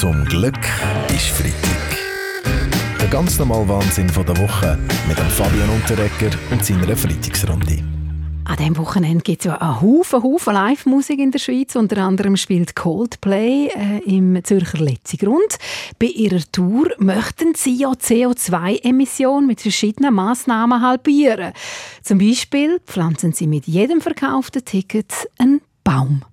Zum Glück ist Freitag. Der ganz normale Wahnsinn der Woche mit dem Fabian Unterrecker und seiner Freitagsrunde. An diesem Wochenende gibt es ja einen Haufen, Haufen Live-Musik in der Schweiz. Unter anderem spielt Coldplay äh, im Zürcher Letzigrund. Bei ihrer Tour möchten sie ja CO2-Emissionen mit verschiedenen Massnahmen halbieren. Zum Beispiel pflanzen sie mit jedem verkauften Ticket einen Baum.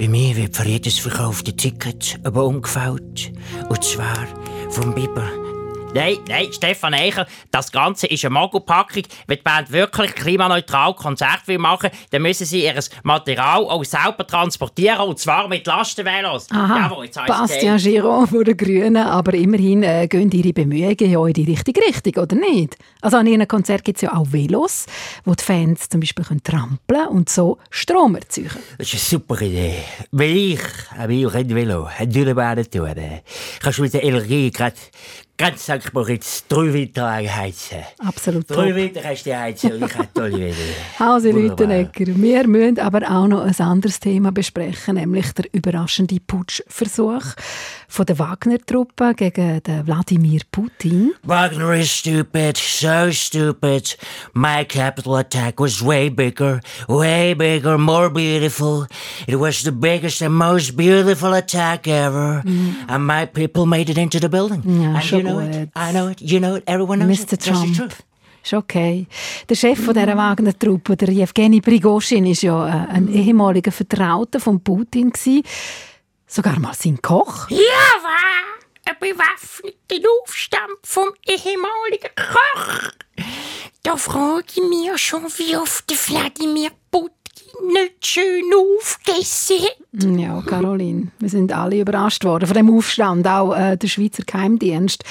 Bei mir wird für jedes verkaufte Ticket ein Baum gefällt. Und zwar vom Biber. Nein, nein, Stefan Eicher, das Ganze ist eine Mogelpackung. Wenn die Band wirklich klimaneutral Konzerte will machen dann müssen sie ihr Material auch selber transportieren, und zwar mit Lastenvelos. Aha, Jawohl, jetzt Bastian Giraud von den Grünen, aber immerhin äh, gehen ihre Bemühungen ja in die richtige Richtung, oder nicht? Also an ihren Konzerten gibt es ja auch Velos, wo die Fans zum Beispiel können trampeln und so Strom erzeugen Das ist eine super Idee. Weil ich habe auch ein Velo, ein Dürrebahn tun. Kannst du mit der Energie gerade Ganz St. Moritz, drei Winter heizen. Absolut Drei Winter kannst du heizen und ich habe tolle Wege. Hause Lütenegger, wir müssen aber auch noch ein anderes Thema besprechen, nämlich der überraschende Putschversuch von der Wagner-Truppe gegen den Wladimir Putin. Wagner is stupid, so stupid. My capital attack was way bigger, way bigger, more beautiful. It was the biggest and most beautiful attack ever. Mm. And my people made it into the building. Ja, know it. I know it. You know it. Everyone knows Mr. it. Trump. Ist okay. Der Chef von dieser Wagner-Truppe, der Evgeny Prigozhin, ist ja äh, ein ehemaliger Vertrauter von Putin. Sogar mal sein Koch. Ja, war ein bewaffneter Aufstand vom ehemaligen Koch. Da frage ich mich schon, wie oft Vladimir Putin nicht schön aufgegessen hat. Ja, Caroline, wir sind alle überrascht worden von dem Aufstand, auch äh, der Schweizer Geheimdienst.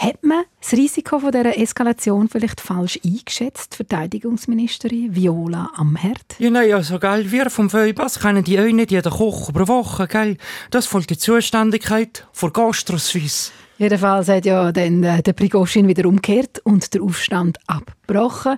Hat man das Risiko von dieser Eskalation vielleicht falsch eingeschätzt, Verteidigungsministerin Viola Amherd? Ja, nein, also, gell, wir vom Feubas kennen die auch nicht jeden Koch über Woche, gell. Das folgt die Zuständigkeit von Gastro-Suisse. Jedenfalls hat ja dann äh, der Prigozhin wieder umgekehrt und der Aufstand abgebrochen.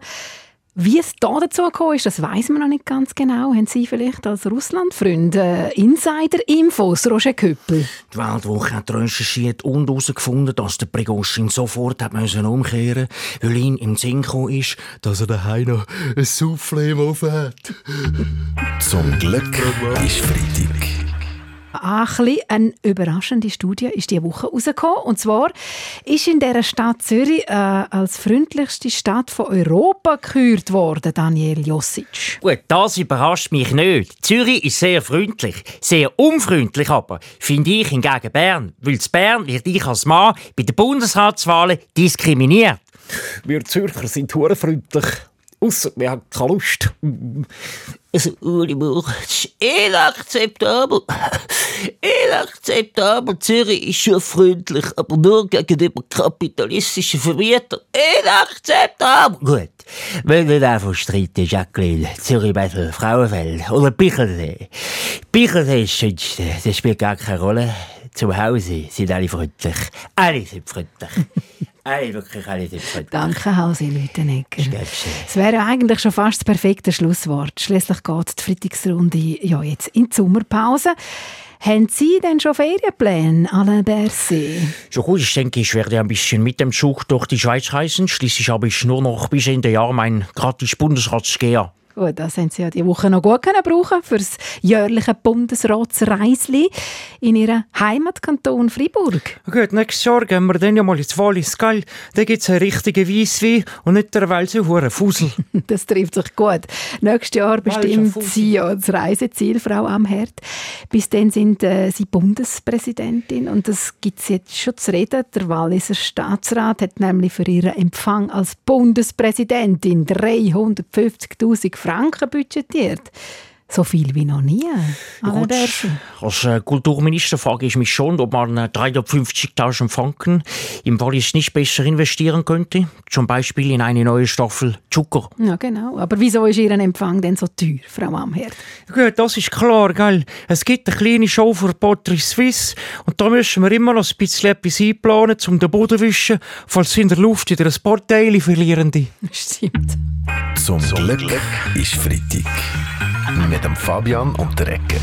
Wie es da dazu gekommen ist, das weiß man noch nicht ganz genau. Haben Sie vielleicht als Russlandfreund äh, Insider-Infos, Roger Köppel? Die Weltwoche hat recherchiert und herausgefunden, dass der Prigozhin sofort hat müssen umkehren weil ihm im Sinn gekommen ist, dass er daheim noch ein Soufflé offen hat. Zum Glück ist Freitag. Ein eine überraschende Studie ist diese Woche herausgekommen. Und zwar ist in der Stadt Zürich äh, als freundlichste Stadt von Europa gekürt worden, Daniel Josic. Gut, das überrascht mich nicht. Zürich ist sehr freundlich, sehr unfreundlich aber, finde ich hingegen Bern. Weil in Bern wird ich als Mann bei den Bundesratswahlen diskriminiert. Wir Zürcher sind freundlich. Ausser wir haben keine Lust. Also, Uli das ist inakzeptabel. Inakzeptabel. Zürich ist schon freundlich, aber nur gegenüber kapitalistischen Vermietern. Inakzeptabel. Gut. Wenn wir einfach streiten, Jacqueline, Zürich besser Frauenfeld oder Bichelsee. Bichelsee ist das Schönste. Das spielt gar keine Rolle. Zu Hause sind alle freundlich. Alle sind freundlich. alle wirklich alle sind freundlich. Danke, Hausi Lütenegger. Es wäre eigentlich schon fast das perfekte Schlusswort. Schließlich geht die Freitagsrunde ja jetzt in die Sommerpause. Haben Sie denn schon Ferienpläne, Alain Berset? Schon gut, ich denke, ich werde ein bisschen mit dem Zug durch die Schweiz reisen. Schließlich habe ich nur noch bis Ende Jahr mein gratis Bundesratsgeher. Gut, das haben Sie ja die Woche noch gut können brauchen für das jährliche Bundesratsreisli in Ihrem Heimatkanton Freiburg. Gut, nächstes Jahr gehen wir dann ja mal ins Wallis, gell? Da gibt es einen richtigen Weisswein und nicht der Welse Fusel. das trifft sich gut. Nächstes Jahr bestimmt Sie ja das Reiseziel, Frau Amherd. Bis dann sind äh, Sie Bundespräsidentin und das gibt es jetzt schon zu reden. Der Walliser Staatsrat hat nämlich für Ihren Empfang als Bundespräsidentin 350'000 Franken budgetiert. So viel wie noch nie. Gut, als äh, Kulturminister frage ich mich schon, ob man äh, 350.000 Franken im Wallis nicht besser investieren könnte. Zum Beispiel in eine neue Staffel Zucker. Ja, genau. Aber wieso ist Ihr Empfang denn so teuer, Frau Amherd? Gut, das ist klar, gell? Es gibt eine kleine Show für Poterie Suisse und da müssen wir immer noch ein bisschen etwas einplanen, um den Boden zu wischen, falls in der Luft wieder ein Porteil verlieren. Stimmt. Zum Glück ist Freitag. Mit dem Fabian und der Ecker.